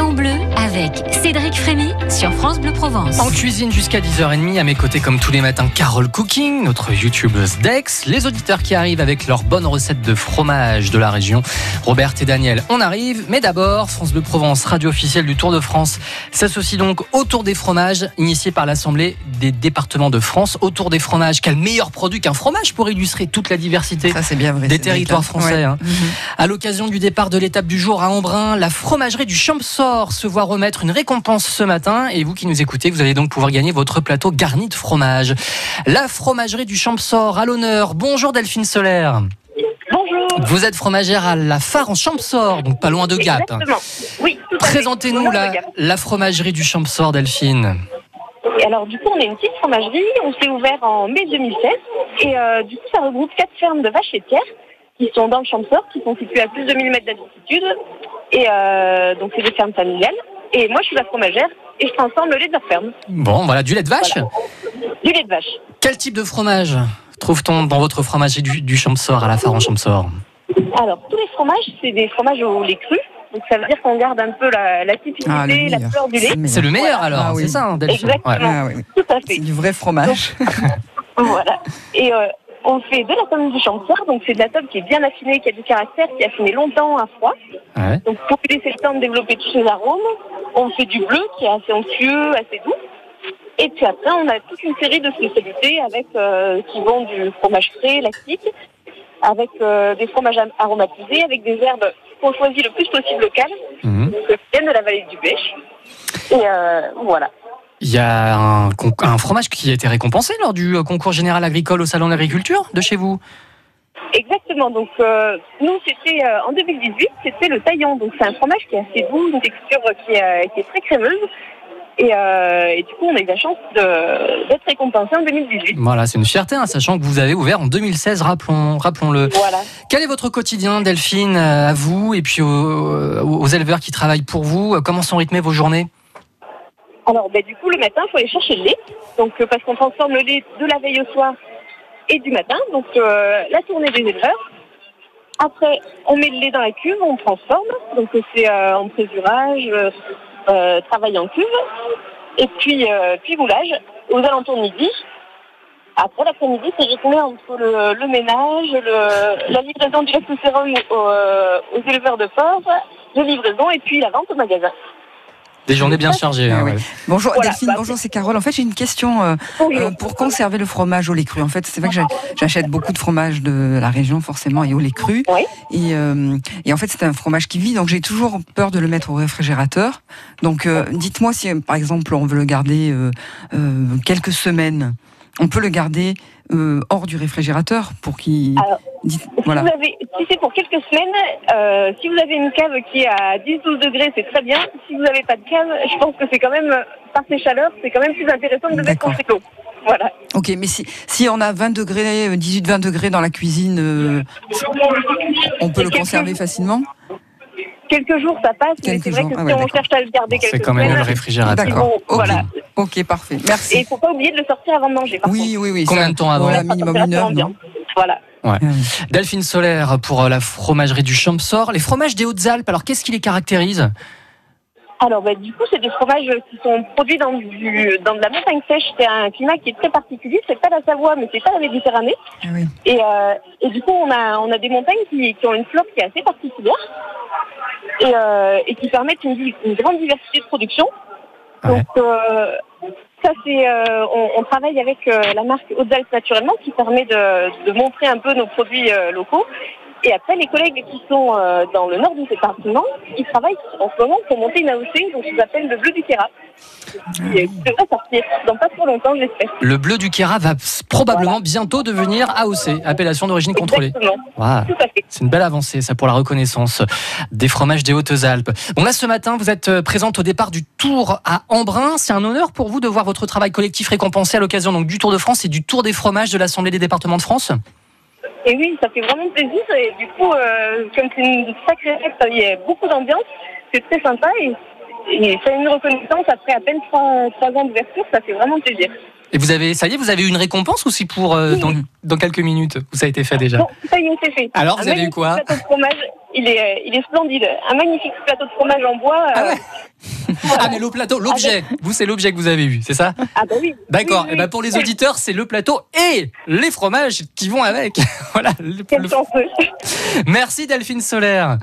En bleu avec Cédric Frémy sur France Bleu Provence. En cuisine jusqu'à 10h30, à mes côtés comme tous les matins, Carole Cooking, notre youtubeuse Dex, les auditeurs qui arrivent avec leurs bonnes recettes de fromage de la région, Robert et Daniel, on arrive, mais d'abord, France Bleu Provence, radio officielle du Tour de France, s'associe donc autour des fromages, initié par l'Assemblée des départements de France, autour des fromages. Quel meilleur produit qu'un fromage pour illustrer toute la diversité Ça, c'est bien vrai. des territoires vrai. français. Ouais. hein. Mhm. À l'occasion du départ de l'étape du jour à Embrun, la fromagerie du Se voit remettre une récompense ce matin. Et vous qui nous écoutez, vous allez donc pouvoir gagner votre plateau garni de fromage. La fromagerie du Champsor à l'honneur. Bonjour Delphine Solaire. Bonjour. Vous êtes fromagère à la Phare en Champsor, donc pas loin de Gap. Exactement. Oui. Présentez-nous la, fromagerie du Champsor, Delphine. Et alors, du coup, on est une petite fromagerie. On s'est ouvert en mai 2016. Et euh, du coup, ça regroupe quatre fermes de vaches laitières qui sont dans le Champsor, qui sont situées à plus de 1000 mètres d'altitude. Et euh, donc, c'est des fermes familiales. Et moi, je suis la fromagère et je transforme le lait de leur ferme. Bon, voilà, du lait de vache. Du lait de vache. Quel type de fromage trouve-t-on dans votre fromagerie du, du Champsor à la Phare en Champsor Alors, tous les fromages, c'est des fromages au lait cru. Donc, ça veut dire qu'on garde un peu la, la typicité, Ah, le la fleur du lait. C'est le meilleur Voilà. alors, Ah oui. c'est ça, hein, Delphine Exactement. Ouais. Ah, oui. Tout à C'est fait. du vrai fromage. Voilà. Et euh, on fait de la pomme du Champsor. Donc, c'est de la tome qui est bien affinée, qui a du caractère, qui a affiné longtemps à froid. Ouais. Donc pour laisser le temps de développer tous ses arômes, on fait du bleu qui est assez onctueux, assez doux. Et puis après, on a toute une série de spécialités avec euh, qui vont du fromage frais, lactique, avec euh, des fromages aromatisés, avec des herbes qu'on choisit le plus possible locales, Mhm. donc qui viennent de la vallée du Bêche. Et euh, voilà. Il y a un, fromage qui a été récompensé lors du euh, concours général agricole au Salon de l'Agriculture de chez vous. Exactement. Donc euh, nous, c'était euh, en 2018, c'était le taillon. Donc c'est un fromage qui est assez doux, une texture qui euh, qui est très crémeuse. Et, et du coup, on a eu la chance d'être récompensé en 2018. Voilà, c'est une fierté, hein, sachant que vous avez ouvert en 2016, rappelons, rappelons-le. Voilà. Quel est votre quotidien, Delphine, à vous et puis aux, aux éleveurs qui travaillent pour vous? Comment sont rythmées vos journées? Alors, ben, du coup, le matin, il faut aller chercher le lait. Donc, euh, parce qu'on transforme le lait de la veille au soir et du matin. Donc, euh, la tournée des éleveurs. Après, on met le lait dans la cuve, on transforme. Donc, euh, c'est en présurage, travail en cuve. Et puis, puis moulage aux alentours de midi. Après, l'après-midi, c'est rythmé entre le, le ménage, la livraison du lactocérum aux, aux éleveurs de porc, de livraison et puis la vente au magasin. Des journées bien chargées. Ah hein, oui. ouais. Bonjour Voilà, Delphine, bah, bonjour c'est Carole. En fait j'ai une question euh, Oui. euh, pour conserver le fromage au lait cru. En fait c'est vrai que j'achète beaucoup de fromage de la région forcément et au lait cru. Oui. Et, euh, et en fait c'est un fromage qui vit donc j'ai toujours peur de le mettre au réfrigérateur. Donc euh, dites-moi si par exemple on veut le garder euh, euh, quelques semaines, on peut le garder euh, hors du réfrigérateur pour qu'il... Si, Voilà. vous avez, si c'est pour quelques semaines, euh, si vous avez une cave qui est à 10-12 degrés, c'est très bien. Si vous n'avez pas de cave, je pense que c'est quand même, euh, par ces chaleurs, c'est quand même plus intéressant de le mettre en D'accord. frigo. Voilà. Ok, mais si, si on a 20 degrés, 18-20 degrés dans la cuisine, euh, on peut le conserver facilement? Quelques jours, ça passe, mais Quelques c'est vrai jours, que ah si ouais, on cherche à le garder quelques C'est quand même le réfrigérateur. D'accord. bon, Ok. voilà. Ok, parfait. Et Merci. il faut pas oublier de le sortir avant de manger. Par Oui, oui, oui. Combien de temps avant Voilà, minimum une heure, non. Voilà. Delphine Solaire pour euh, la fromagerie du Champsor. Les fromages des Hautes-Alpes, alors qu'est-ce qui les caractérise? Alors, bah, du coup, c'est des fromages qui sont produits dans, du, dans de la montagne sèche. C'est un climat qui est très particulier. C'est pas la Savoie, mais c'est pas la Méditerranée. Ah oui. Et, euh, et du coup, on a, on a des montagnes qui, qui ont une flore qui est assez particulière et, euh, et qui permettent une, grande diversité de production. Donc, euh, ça, c'est, on, on travaille avec la marque Hautes-Alpes Naturellement qui permet de, de montrer un peu nos produits locaux. Et après, les collègues qui sont euh, dans le nord du département, ils travaillent en ce moment pour monter une AOC, donc ils appellent le bleu du Kéra. Qui devrait sortir dans pas trop longtemps, j'espère. Le bleu du Kéra va probablement bientôt devenir AOC, appellation d'origine contrôlée. Fait. C'est une belle avancée, ça, pour la reconnaissance des fromages des Hautes-Alpes. Bon, là, ce matin, vous êtes euh, présente au départ du Tour à Embrun. C'est un honneur pour vous de voir votre travail collectif récompensé à l'occasion donc du Tour de France et du Tour des fromages de l'Assemblée des départements de France? Et oui, ça fait vraiment plaisir. Et du coup, euh, comme c'est une sacrée fête, il y a beaucoup d'ambiance. C'est très sympa. Et, et c'est une reconnaissance après à peine trois, trois ans d'ouverture. Ça fait vraiment plaisir. Et vous avez, ça y est, vous avez eu une récompense c'est pour euh, dans, dans quelques minutes où ça a été fait déjà Bon, ça y est, c'est fait. Alors, vous Un avez eu quoi plateau de fromage il est, euh, il est splendide. Un magnifique plateau de fromage en bois. Ah euh, ouais Ah, mais le plateau, l'objet. Vous, c'est l'objet que vous avez eu, c'est ça ah bah oui. D'accord. Oui, Et oui. ben pour les auditeurs, c'est le plateau et les fromages qui vont avec. voilà. le- Quel le- chanceux. Merci Delphine Solaire.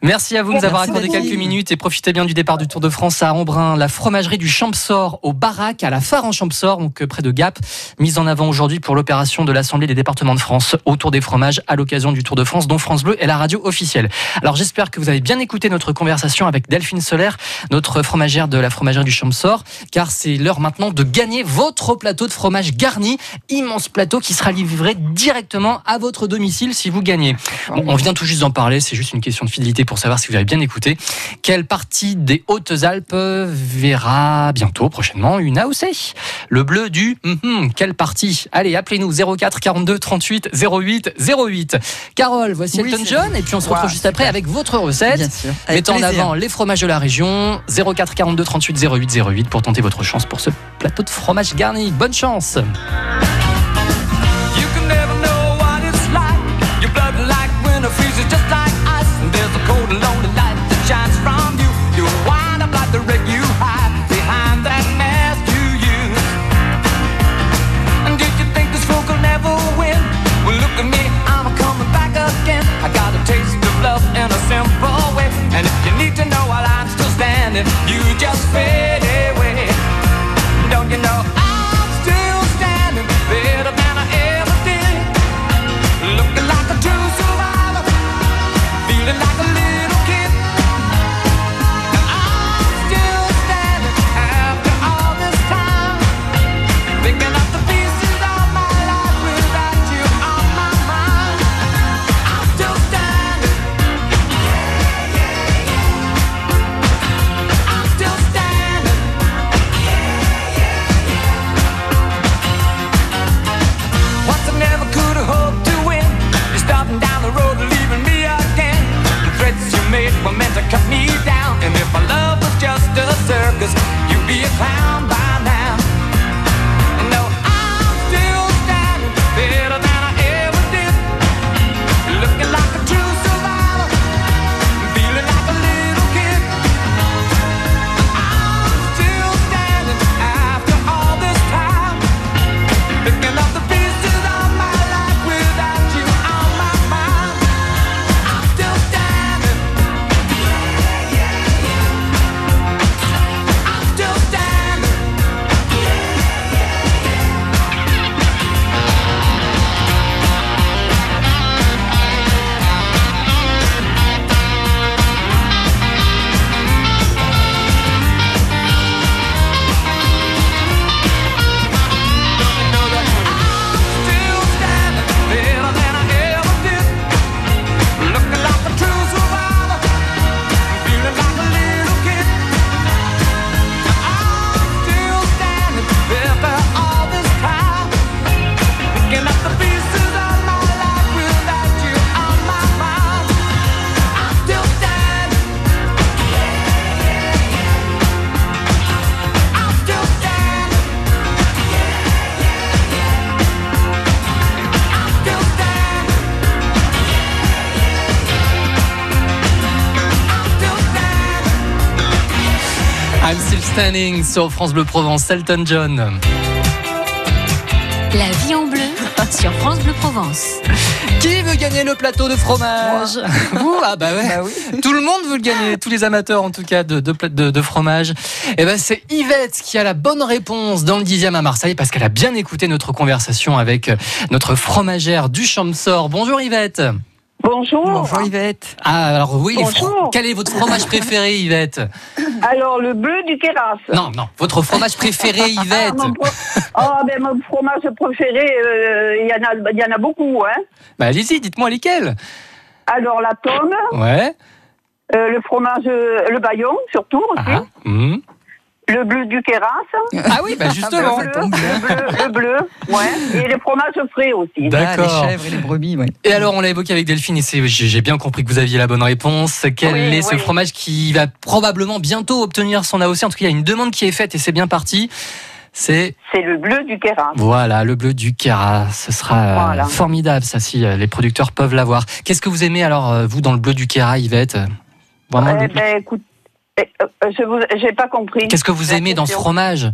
Merci à vous de nous avoir accordé quelques minutes et profitez bien du départ du Tour de France à Embrun, la fromagerie du Champsor au Barac à la Phare en Champsor, donc euh, près de Gap, mise en avant aujourd'hui pour l'opération de l'Assemblée des départements de France autour des fromages à l'occasion du Tour de France dont France Bleu est la radio officielle. Alors j'espère que vous avez bien écouté notre conversation avec Delphine Solaire, notre fromagère de la fromagerie du Champsor, car c'est l'heure maintenant de gagner votre plateau de fromage garni, immense plateau qui sera livré directement à votre domicile si vous gagnez. Bon, on vient tout juste d'en parler, c'est juste une question de fidélité pour savoir si vous avez bien écouté. Quelle partie des Hautes-Alpes verra bientôt, prochainement, une AOC Le bleu du hum, quelle partie? Allez, appelez-nous 04 42 38 08 08. Carole, voici Oui, Elton John et puis on se Wow, retrouve juste après avec votre recette. Mettant en avant les fromages de la région, 04 42 38 08 08 pour tenter votre chance pour ce plateau de fromage garni. Bonne chance if you just fail. Standing sur France Bleu Provence, Elton John. La vie en bleu sur France Bleu Provence. Qui veut gagner le plateau de fromage Vous Ah bah ouais. Bah oui. Tout le monde veut le gagner, tous les amateurs en tout cas de, de, pla- de, de fromage. Et ben c'est Yvette qui a la bonne réponse dans le 10e à Marseille parce qu'elle a bien écouté notre conversation avec notre fromagère du Champsor. Bonjour Yvette. Bonjour. Bonjour Yvette. Ah alors oui, Bonjour. quel est votre fromage préféré Yvette? Alors, le bleu du terrasse. Non, non, votre fromage préféré Yvette. Ah, mon, pro- Ah, ben, mon fromage préféré, euh, il y, en a- il y en a beaucoup. Hein. Bah allez-y, dites-moi lesquels. Alors, la tome, Ouais. euh, le fromage, euh, le baillon, surtout aussi. Ah, hum. Le bleu du terrasse. Ah oui, bah justement. Le bleu, le bleu, le bleu, ouais. Et les fromages frais aussi. D'accord. Ah, les chèvres et les brebis, ouais. Et alors, on l'a évoqué avec Delphine et c'est- j'ai j'ai bien compris que vous aviez la bonne réponse. Quel Oui, est ce oui. fromage qui va probablement bientôt obtenir son AOC En tout cas, il y a une demande qui est faite et c'est bien parti. C'est C'est le bleu du Kéra. voilà le bleu du Kera. Ce sera euh, Voilà. formidable ça si euh, les producteurs peuvent l'avoir. Qu'est-ce que vous aimez alors euh, vous dans le bleu du Kera, Yvette? Vraiment. Eh le- ben, écoute, je vous, j'ai pas compris. Qu'est-ce que vous aimez dans ce fromage?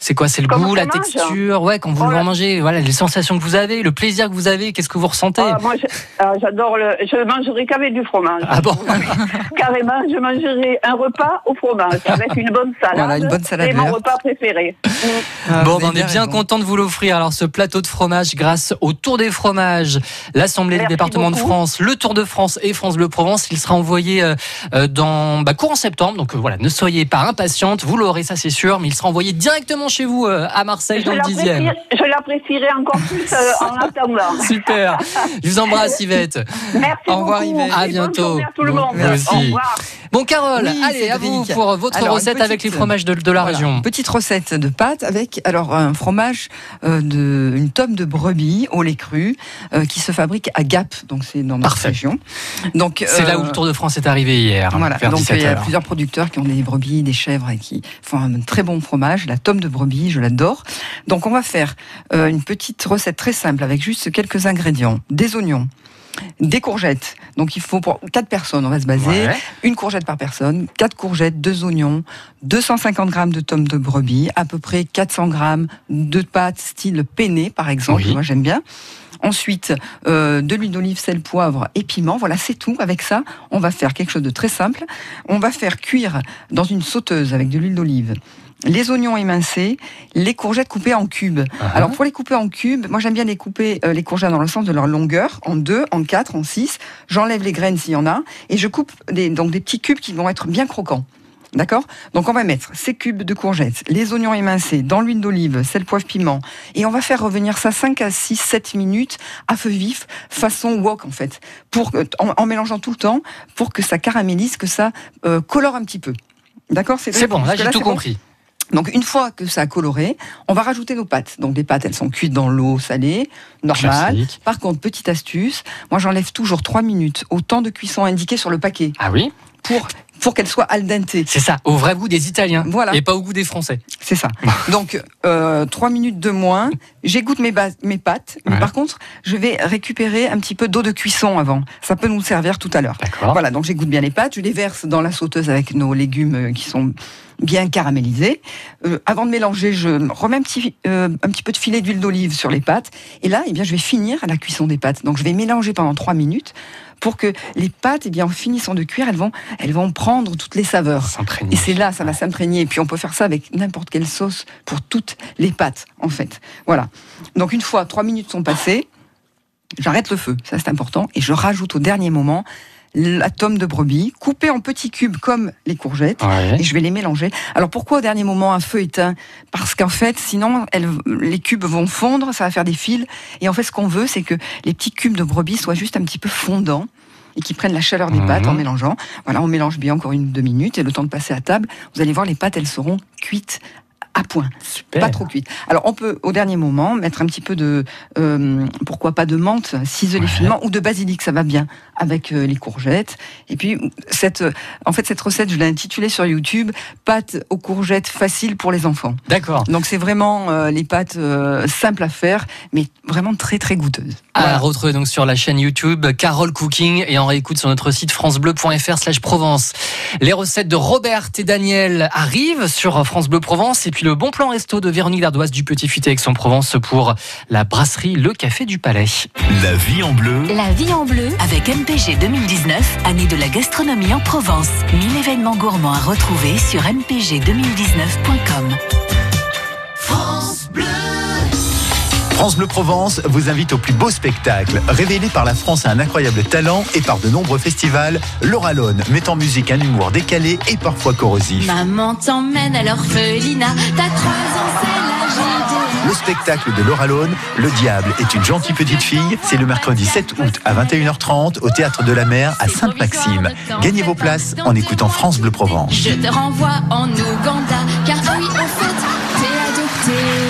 C'est quoi C'est le Comme goût, la texture? Ouais, quand vous Oh le mangez, voilà, les sensations que vous avez, le plaisir que vous avez, qu'est-ce que vous ressentez? Ah, moi, ah, j'adore le. Je mangerai qu'avec du fromage. Ah bon? Carrément, je mangerai un repas au fromage avec une bonne salade. Voilà, une bonne salade C'est mon repas préféré. Ah, Bon, ben, on est bien raison. content de vous l'offrir. Alors, ce plateau de fromage, grâce au Tour des fromages, l'Assemblée des départements de. France, le Tour de France et France Bleu Provence, il sera envoyé euh, euh, dans bah, courant septembre. Donc euh, voilà, ne soyez pas impatiente, vous l'aurez, ça c'est sûr, mais il sera envoyé directement chez vous euh, à Marseille Je dans le dixième. l'apprécierai- je l'apprécierai encore plus euh, en attendant. Super. Je vous embrasse, Yvette. Merci Au revoir, beaucoup. Yvette. À bientôt. à tout le Bon, monde. aussi. Au revoir. Bon, Carole, Oui, allez, à vous pour votre Alors, recette petite- avec les fromages de, de la Voilà, région. Petite recette de pâtes avec alors un fromage euh, de une tome de brebis au lait cru euh, qui se fabrique à Gap, donc c'est dans notre Parfait. région. Donc C'est là où le Tour de France est arrivé hier, Voilà, donc il y a 17h. plusieurs producteurs qui ont des brebis, des chèvres et qui font un très bon fromage. La tome de brebis, je l'adore. Donc on va faire euh, une petite recette très simple avec juste quelques ingrédients. Des oignons, des courgettes. Donc il faut pour quatre personnes, on va se baser. Ouais. Une courgette par personne, quatre courgettes, deux oignons, 250 grammes de tome de brebis, à peu près 400 grammes de pâtes style penne par exemple. Oui. Moi j'aime bien. Ensuite, euh, de l'huile d'olive, sel, poivre et piment. Voilà, c'est tout. Avec ça, on va faire quelque chose de très simple. On va faire cuire dans une sauteuse avec de l'huile d'olive les oignons émincés, les courgettes coupées en cubes. Ah. Alors pour les couper en cubes, moi j'aime bien les couper euh, les courgettes dans le sens de leur longueur, en deux, en quatre, en six. J'enlève les graines s'il y en a et je coupe des, donc des petits cubes qui vont être bien croquants. D'accord? Donc on va mettre ces cubes de courgettes, les oignons émincés, dans l'huile d'olive, sel, poivre, piment. Et on va faire revenir ça 5 à 6, 7 minutes à feu vif, façon wok en fait. Pour, en, en mélangeant tout le temps, pour que ça caramélise, que ça euh, colore un petit peu. D'accord? C'est bon, là j'ai tout bon? compris. Donc une fois que ça a coloré, on va rajouter nos pâtes. Donc les pâtes, elles sont cuites dans l'eau salée, normale. Classique. Par contre, petite astuce, moi j'enlève toujours 3 minutes au temps de cuisson indiqué sur le paquet Ah oui? Pour, pour qu'elles soient al dente. C'est ça, au vrai goût des Italiens. Voilà. Et pas au goût des Français. C'est ça. Donc euh, 3 minutes de moins, j'égoutte mes, pâtes, mais Ouais. par contre, je vais récupérer un petit peu d'eau de cuisson avant. Ça peut nous servir tout à l'heure. D'accord. Voilà, donc j'égoutte bien les pâtes, je les verse dans la sauteuse avec nos légumes qui sont bien caramélisés. Euh, avant de mélanger, je remets un petit, euh, un petit peu de filet d'huile d'olive sur les pâtes. Et là, eh bien, je vais finir la cuisson des pâtes. Donc je vais mélanger pendant trois minutes pour que les pâtes, eh bien, en finissant de cuire, elles vont, elles vont prendre toutes les saveurs. Et c'est là, ça va s'imprégner. Et puis on peut faire ça avec n'importe quelle sauce pour toutes les pâtes, en fait. Voilà. Donc une fois trois minutes sont passées, j'arrête le feu, ça c'est important, et je rajoute au dernier moment la tome de brebis, coupée en petits cubes comme les courgettes. Ouais. Et je vais les mélanger. Alors pourquoi au dernier moment un feu éteint? Parce qu'en fait, sinon, elles- les cubes vont fondre, ça va faire des fils. Et en fait, ce qu'on veut, c'est que les petits cubes de brebis soient juste un petit peu fondants et qui prennent la chaleur des Mhm. pâtes en mélangeant. Voilà, on mélange bien encore une deux minutes et le temps de passer à table, vous allez voir, les pâtes, elles seront cuites à point. Super. Pas trop cuites. Alors on peut au dernier moment mettre un petit peu de, euh, pourquoi pas de menthe, Ouais. finement, ou de basilic, ça va bien avec euh, les courgettes. Et puis cette, euh, en fait cette recette, je l'ai intitulée sur YouTube pâtes aux courgettes faciles pour les enfants. D'accord. Donc c'est vraiment euh, les pâtes euh, simples à faire, mais vraiment très très goûteuses. À Voilà. retrouver donc sur la chaîne YouTube Carole Cooking et en réécoute sur notre site francebleu.fr slash Provence. Les recettes de Robert et Daniel arrivent sur France Bleu Provence et puis le bon plan resto de Véronique Dardoise du Petit Futé Aix-en-Provence pour la brasserie Le Café du Palais. La vie en bleu. La vie en bleu. Avec MPG 2019, année de la gastronomie en Provence. 1000 événements gourmands à retrouver sur mpg2019.com. France Bleu Provence vous invite au plus beau spectacle. Révélé par la France à un incroyable talent et par de nombreux festivals, Laura Lone met en musique un humour décalé et parfois corrosif. Maman t'emmène à l'orphelinat. T'as trois ans, c'est Le spectacle de Laura Lone, Le Diable est une gentille petite fille, c'est le mercredi 7 août à 21h30 au Théâtre de la Mer à Sainte-Maxime. Gagnez vos places en écoutant France Bleu Provence. Je te renvoie en Ouganda. Car oui, au fait, t'es adopté.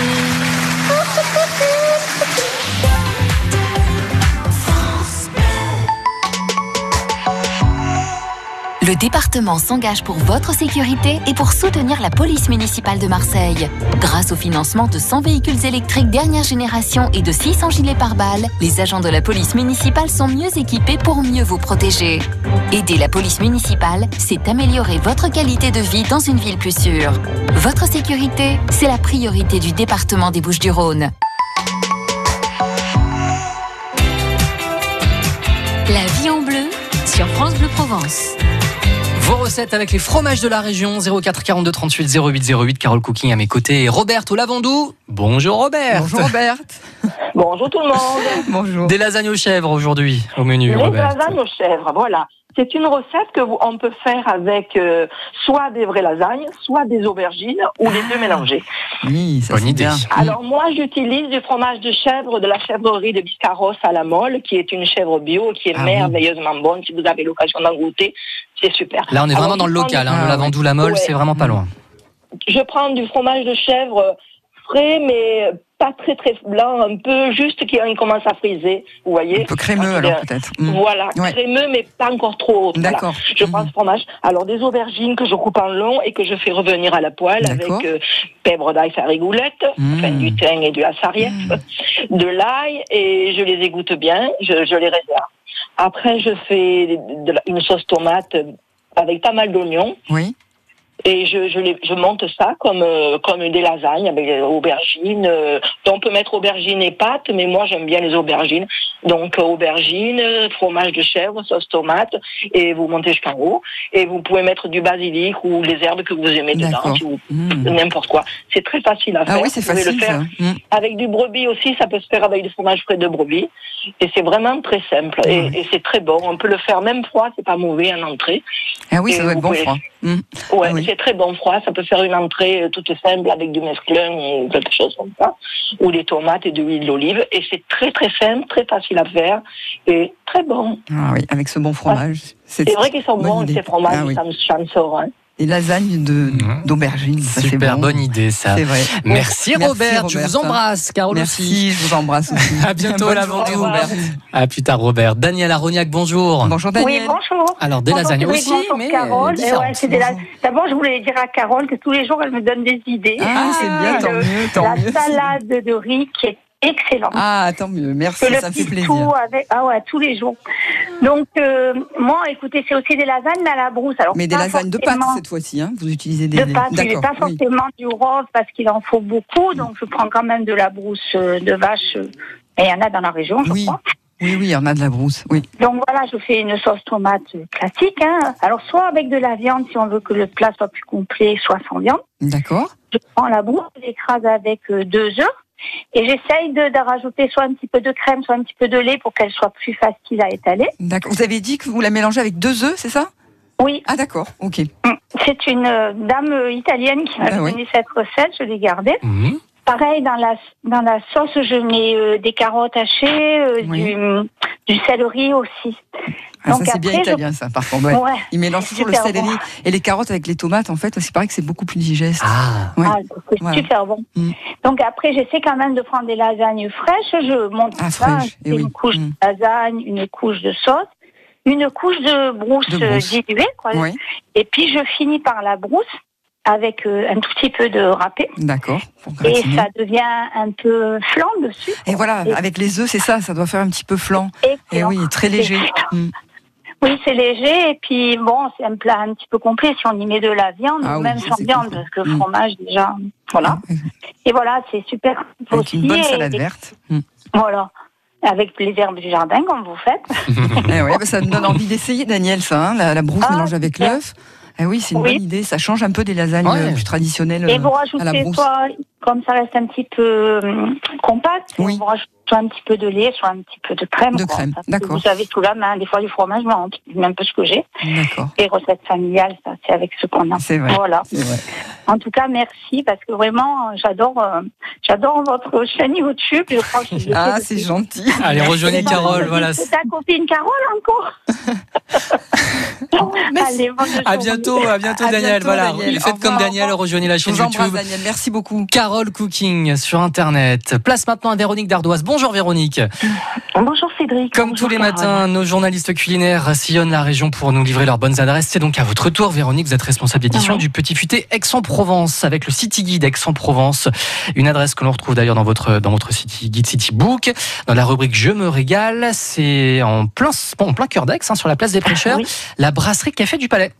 Le département s'engage pour votre sécurité et pour soutenir la police municipale de Marseille. Grâce au financement de 100 véhicules électriques dernière génération et de 600 gilets pare-balles, les agents de la police municipale sont mieux équipés pour mieux vous protéger. Aider la police municipale, c'est améliorer votre qualité de vie dans une ville plus sûre. Votre sécurité, c'est la priorité du département des Bouches-du-Rhône. La vie en bleu sur France Bleu Provence. Vos recettes avec les fromages de la région 04 42 38 08 08 Carole Cooking à mes côtés et Robert au Lavandou. Bonjour Robert. Bonjour Robert. Bonjour tout le monde. Bonjour. Des lasagnes aux chèvres aujourd'hui au menu Les Robert. lasagnes aux chèvres, voilà. C'est une recette que vous, on peut faire avec euh, soit des vraies lasagnes, soit des aubergines ou les deux mélangés. Oui, ça Bonne c'est idée. bien. Alors moi, j'utilise du fromage de chèvre de la chèvrerie de Biscarrosse à la Molle, qui est une chèvre bio, qui est Ah oui. merveilleusement bonne. Si vous avez l'occasion d'en goûter, c'est super. Là on est Alors, vraiment dans le local, du- hein, Ah, le Lavandou la molle, Ouais. c'est vraiment pas loin. Je prends du fromage de chèvre frais, mais pas très très blanc, un peu juste qui commence à friser, vous voyez. Un peu crémeux alors c'est- peut-être. Mm. Voilà, Ouais. crémeux, mais pas encore trop. Voilà. D'accord. Je prends Mm. ce fromage. Alors des aubergines que je coupe en long et que je fais revenir à la poêle avec euh, pèbre d'ail farigoulette, Mm. enfin du thym et du sarriette, de l'ail et je les égoutte bien, je, je les réserve. Après je fais de la- une sauce tomate avec pas mal d'oignons Oui. Et je, je, les- je monte ça comme euh, comme des lasagnes avec des aubergines. euh, on peut mettre aubergines et pâtes, mais moi j'aime bien les aubergines. Donc euh, aubergines, fromage de chèvre, sauce tomate, et vous montez jusqu'en haut. Et vous pouvez mettre du basilic ou les herbes que vous aimez dedans, si vous- Mm. n'importe quoi. C'est très facile à faire. Ah oui, c'est pouvez le facile faire ça. Mm. avec du brebis aussi, ça peut se faire avec du fromage frais de brebis. Et c'est vraiment très simple. Et, et c'est très bon. On peut le faire même froid, c'est pas mauvais en entrée. Ah oui, Et ça doit être bon pouvez- froid. Mm. Ouais, Ah oui. C'est très bon froid. Ça peut faire une entrée euh, toute simple avec du mesclun ou quelque chose comme ça. Ou des tomates et de l'huile d'olive. Et c'est très très simple, très facile à faire et très bon. Ah oui, avec ce bon fromage. C'est vrai qu'ils sont bons, idée. ces fromages, Ah oui. ça me ça me sort. hein. Et lasagnes de Mhm. d'aubergine, ça c'est Super bon. bonne idée ça. C'est vrai. Merci, Merci, Robert, je vous embrasse, Carole aussi. Merci, je vous embrasse aussi. À bientôt, Bonne Lavandou. journée, Robert. À plus tard Robert. Daniel Aroniac, bonjour. Bonjour Oui, Daniel. bonjour. Alors des Bonjour, lasagnes aussi, bonjour, mais Carole. euh, ouais, c'est des la-. D'abord, je voulais dire à Carole que tous les jours, elle me donne des idées. Ah, c'est bien, Et tant mieux, tant La mieux. salade de riz qui est excellente. Ah, tant mieux. Merci, le ça me fait plaisir. avec, ah ouais, tous les jours. Donc, euh, moi, écoutez, c'est aussi des lasagnes mais à la brousse. Alors, Mais des lasagnes de forcément cette fois-ci, hein Vous utilisez des. De n'est D'accord. pas oui. forcément du rose parce qu'il en faut beaucoup. Donc, je prends quand même de la brousse euh, de vache. euh, Et il y en a dans la région, je Oui. crois. Oui, oui, il y en a de la brousse. Oui. Donc voilà, je fais une sauce tomate classique. Hein. Alors soit avec de la viande si on veut que le plat soit plus complet, soit sans viande. D'accord. Je prends la brousse, je l'écrase avec euh, deux œufs et j'essaye de, de rajouter soit un petit peu de crème, soit un petit peu de lait pour qu'elle soit plus facile à étaler. D'accord. Vous avez dit que vous la mélangez avec deux œufs, c'est ça? Oui, Ah, d'accord. Ok. c'est une euh, dame euh, italienne qui m'a Ah oui. donné cette recette, je l'ai gardée. Mhm. Pareil, dans la, dans la sauce, je mets euh, des carottes hachées, euh, Oui. du, du céleri aussi. Ah, Donc ça, c'est bien je- italien, ça, par contre. ouais. Ouais. Ils mélangent toujours le céleri bon. et les carottes avec les tomates. En fait, c'est pareil que c'est beaucoup plus digeste. Ah, Ouais. Ah, c'est Voilà. super bon. Mm. Donc après, j'essaie quand même de prendre des lasagnes fraîches. Je monte Ah, ça, eh oui. une couche Mm. de lasagne, une couche de sauce, une couche de brousse, De euh, brousse. diluée, quoi. Oui, Et puis je finis par la brousse avec euh, un tout petit peu de râpé. d'accord. Et ça devient un peu flan dessus. Et voilà, Et- avec les œufs, c'est ça, ça doit faire un petit peu flan. Et oui, très léger. Mm. Oui, c'est léger. Et puis bon, c'est un plat un petit peu complet si on y met de la viande, Ah ou oui, même sans viande, parce que le Mm. fromage déjà, voilà. Et voilà, c'est super Avec aussi. une bonne Et- salade verte. Mm. Voilà. Avec les herbes du jardin, comme vous faites. Eh ouais, bah, ça me donne envie d'essayer, Daniel, ça, hein, la, la brousse Ah, mélangée avec l'œuf. Eh oui, c'est une Oui. bonne idée. Ça change un peu des lasagnes Ouais. euh, plus traditionnelles Et euh, vous à la rajoutez soit, comme ça reste un petit peu hum, compact, Oui. vous rajoutez soit un petit peu de lait, soit un petit peu de crème. De quoi. crème, d'accord. Vous savez, sous la main, des fois du fromage, mais un peu ce que j'ai. D'accord. Les recettes familiales, ça, c'est avec ce qu'on a. C'est vrai. Voilà. C'est vrai. En tout cas, merci parce que vraiment, j'adore, euh, j'adore votre chaîne YouTube. Je crois que je l'ai Ah, c'est gentil. Allez, rejoignez Carole, voilà. C'est ta copine Carole encore. Allez, À bientôt, à bientôt À Daniel. bientôt, voilà, Daniel. faites comme Daniel, rejoignez la Je chaîne embrasse, YouTube. Daniel. Merci beaucoup. Carole Cooking sur Internet. Place maintenant à Véronique Dardoise. Bonjour Véronique. Bonjour Cédric. Comme Bonjour tous les Carole. matins, nos journalistes culinaires sillonnent la région pour nous livrer leurs bonnes adresses. C'est donc à votre tour, Véronique. Vous êtes responsable d'édition Ouais. du Petit Futé Aix-en-Provence avec le City Guide Aix-en-Provence. Une adresse que l'on retrouve d'ailleurs dans votre, dans votre City Guide City Book. Dans la rubrique Je me régale, c'est en plein, en plein cœur d'Aix, hein, sur la place des Prêcheurs, Oui. la brasserie Café du Palais.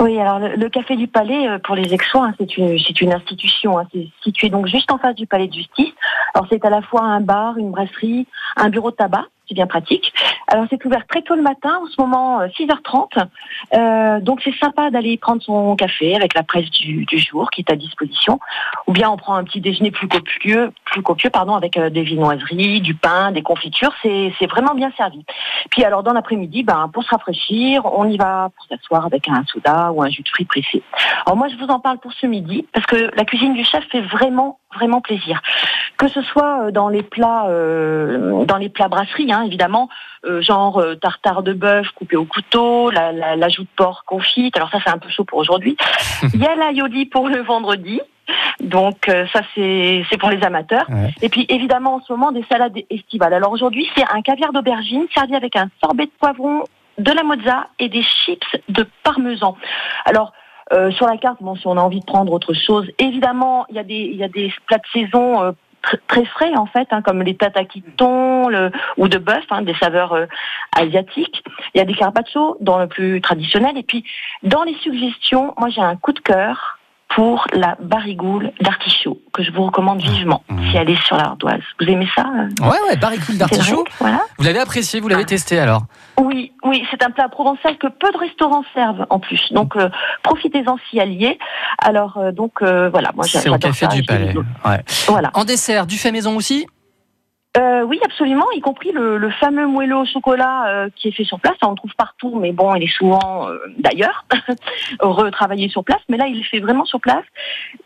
Oui, alors le, le Café du Palais, euh, pour les Aixois, hein, c'est une, c'est une institution. hein, c'est situé donc juste en face du Palais de Justice. Alors c'est à la fois un bar, une brasserie, un bureau de tabac. C'est bien pratique. Alors c'est ouvert très tôt le matin, en ce moment euh, 6h30. Euh, donc c'est sympa d'aller prendre son café avec la presse du, jour qui est à disposition. Ou bien on prend un petit déjeuner plus copieux, plus copieux pardon, avec euh, des viennoiseries, du pain, des confitures. C'est c'est vraiment bien servi. Puis alors dans l'après-midi, ben, pour se rafraîchir, on y va pour s'asseoir avec un soda ou un jus de fruits pressé. Alors moi je vous en parle pour ce midi parce que la cuisine du chef fait vraiment vraiment plaisir. Que ce soit euh, dans les plats euh, dans les plats brasseries hein, évidemment, euh, genre euh, tartare de bœuf coupé au couteau, la, la, la joue de porc confite. Alors ça c'est un peu chaud pour aujourd'hui. Il y a l'aïoli pour le vendredi. Donc euh, ça c'est c'est pour les amateurs. Ouais. Et puis évidemment en ce moment des salades estivales. Alors aujourd'hui c'est un caviar d'aubergine servi avec un sorbet de poivron, de la mozza et des chips de parmesan. Alors euh, sur la carte, bon, si on a envie de prendre autre chose, évidemment il y a des plats de saison. euh, tr- Très frais en fait, hein, comme les tataki de thon le, ou de bœuf, hein, des saveurs euh, asiatiques. Il y a des carpaccio dans le plus traditionnel. Et puis dans les suggestions, moi j'ai un coup de cœur pour la barigoule d'artichaut que je vous recommande vivement Mmh. si elle est sur l'ardoise. Vous aimez ça euh, Ouais, ouais, baricule d'artichaut. Voilà. Vous l'avez apprécié, vous l'avez testé alors Oui, oui, c'est un plat provençal que peu de restaurants servent en plus. Donc euh, profitez-en si alliez. Alors euh, donc euh, voilà, moi j'a- C'est au j'adore Café ça, du Palais. Ouais. Voilà. En dessert, du fait maison aussi Euh, oui, absolument, y compris le, le fameux moelleux au chocolat euh, qui est fait sur place. Ça, on le trouve partout, mais bon, il est souvent euh, d'ailleurs retravaillé sur place. Mais là, il est fait vraiment sur place.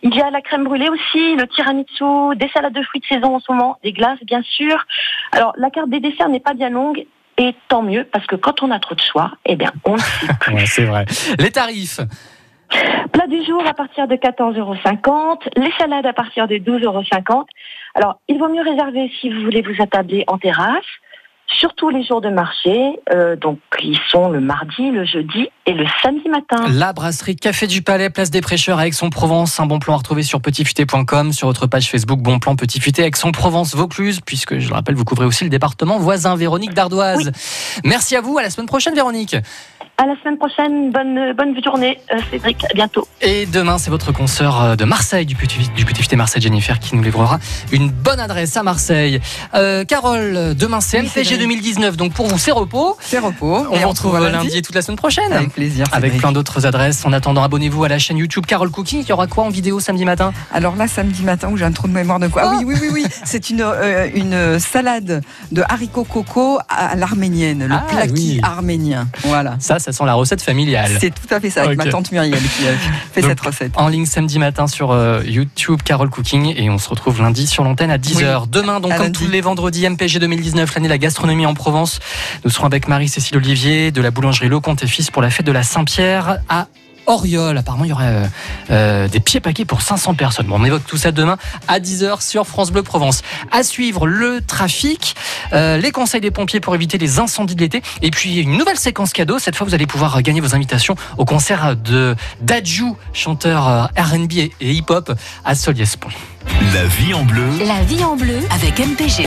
Il y a la crème brûlée aussi, le tiramisu, des salades de fruits de saison en ce moment, des glaces, bien sûr. Alors, la carte des desserts n'est pas bien longue. Et tant mieux, parce que quand on a trop de choix, eh bien, on ne sait plus. Ouais, c'est vrai. Les tarifs Plat du jour à partir de 14,50 euros. Les salades à partir de 12,50 euros. Alors, il vaut mieux réserver si vous voulez vous attabler en terrasse. Surtout les jours de marché, euh, donc ils sont le mardi, le jeudi et le samedi matin. La brasserie Café du Palais, place des Prêcheurs à Aix-en-Provence. Un bon plan à retrouver sur petitfuté.com, sur votre page Facebook Bon Plan Petit Futé Aix-en-Provence Vaucluse, puisque je le rappelle, vous couvrez aussi le département voisin Véronique Dardoise. Merci à vous, à la semaine prochaine Véronique. À la semaine prochaine, bonne, bonne journée, euh, Cédric, à bientôt. Et demain, c'est votre consoeur euh, de Marseille, du Petit, du Petit Futé Marseille Jennifer, qui nous livrera une bonne adresse à Marseille. Euh, Carole, demain c'est Oui, MPG Cédric. 2019, donc pour vous c'est repos. C'est repos. On Et vous retrouve lundi et toute la semaine prochaine. Avec plaisir. Avec Cédric. plein d'autres adresses. En attendant, abonnez-vous à la chaîne YouTube Carole Cooking. Il y aura quoi en vidéo samedi matin? Alors là, samedi matin, où j'ai un trou de mémoire de quoi Ah oui, oui, oui, oui. C'est une, euh, une salade de haricots coco à l'arménienne, le Ah, plaki oui. arménien. Voilà. Ça, ça sent la recette familiale. C'est tout à fait ça, avec ma tante Muriel qui a fait Donc, cette recette. En ligne samedi matin sur euh, YouTube Carole Cooking et on se retrouve lundi sur l'antenne à 10h. Demain, donc À comme lundi. tous les vendredis, MPG 2019, l'année de la gastronomie en Provence. Nous serons avec Marie-Cécile Olivier de la boulangerie Lecomte et Fils pour la fête de la Saint-Pierre à Oriol. Apparemment, il y aurait euh, euh, des pieds paquets pour 500 personnes. Bon, on évoque tout ça demain à 10h sur France Bleu Provence. À suivre le trafic, euh, les conseils des pompiers pour éviter les incendies de l'été. Et puis, une nouvelle séquence cadeau. Cette fois, vous allez pouvoir gagner vos invitations au concert de Dajou, chanteur R&B et hip-hop à Soliespont. La vie en bleu. La vie en bleu Avec MPG.